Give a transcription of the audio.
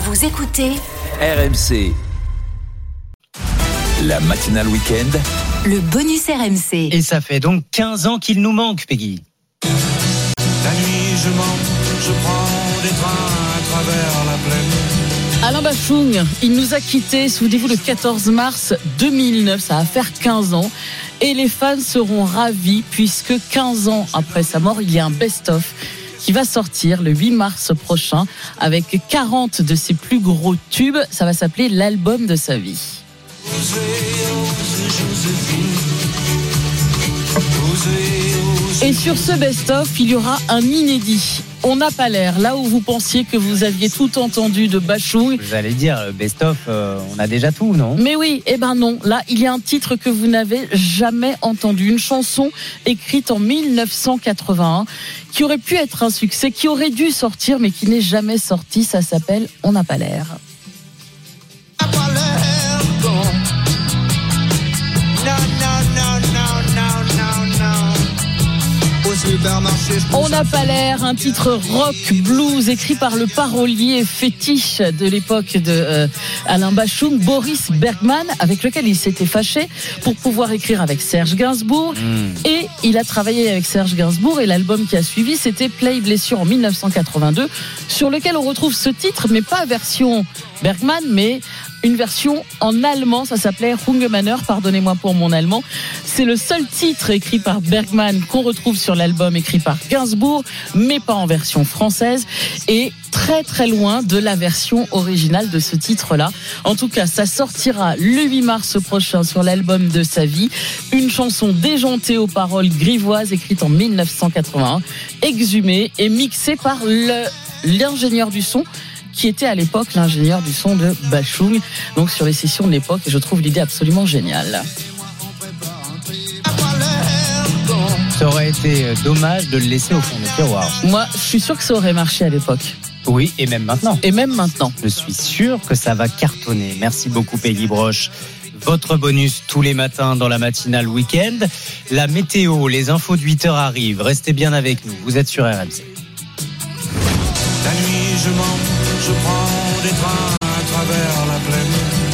Vous écoutez RMC. La matinale week-end. le bonus RMC. Et ça fait donc 15 ans qu'il nous manque, Peggy. La nuit, je mens, je prends des trains à travers la plaine. Alain Bachung, il nous a quittés, souvenez-vous, le 14 mars 2009, ça va faire 15 ans. Et les fans seront ravis puisque 15 ans après sa mort, il y a un best-of qui va sortir le 8 mars prochain avec 40 de ses plus gros tubes. Ça va s'appeler l'album de sa vie. Et sur ce best-of, il y aura un inédit. On n'a pas l'air. Là où vous pensiez que vous aviez tout entendu de Bachung, Vous allez dire, euh, best-of, euh, on a déjà tout, non? Mais oui, eh ben non. Là, il y a un titre que vous n'avez jamais entendu. Une chanson écrite en 1981 qui aurait pu être un succès, qui aurait dû sortir, mais qui n'est jamais sorti. Ça s'appelle On n'a pas l'air. On n'a pas l'air, un titre rock blues écrit par le parolier fétiche de l'époque de euh, Alain Bachung, Boris Bergman, avec lequel il s'était fâché pour pouvoir écrire avec Serge Gainsbourg. Et il a travaillé avec Serge Gainsbourg et l'album qui a suivi, c'était Play Blessure en 1982, sur lequel on retrouve ce titre, mais pas version Bergman, mais une version en allemand, ça s'appelait Hungemanner, pardonnez-moi pour mon allemand. C'est le seul titre écrit par Bergman qu'on retrouve sur l'album écrit par Gainsbourg, mais pas en version française, et très très loin de la version originale de ce titre-là. En tout cas, ça sortira le 8 mars prochain sur l'album de sa vie, une chanson déjantée aux paroles grivoises écrite en 1981, exhumée et mixée par l'ingénieur du son qui était à l'époque l'ingénieur du son de Bachung, donc sur les sessions de l'époque, et je trouve l'idée absolument géniale. Ça aurait été euh, dommage de le laisser au fond du tiroir. Moi, je suis sûr que ça aurait marché à l'époque, Oui, et même maintenant. et même maintenant. Je suis sûr que ça va cartonner. Merci beaucoup, Peggy Broche. Votre bonus tous les matins dans la matinale week-end. La météo, les infos de 8 heures arrivent. Restez bien avec nous. Vous êtes sur RMC. La nuit je monte, je prends des trains à travers la plaine.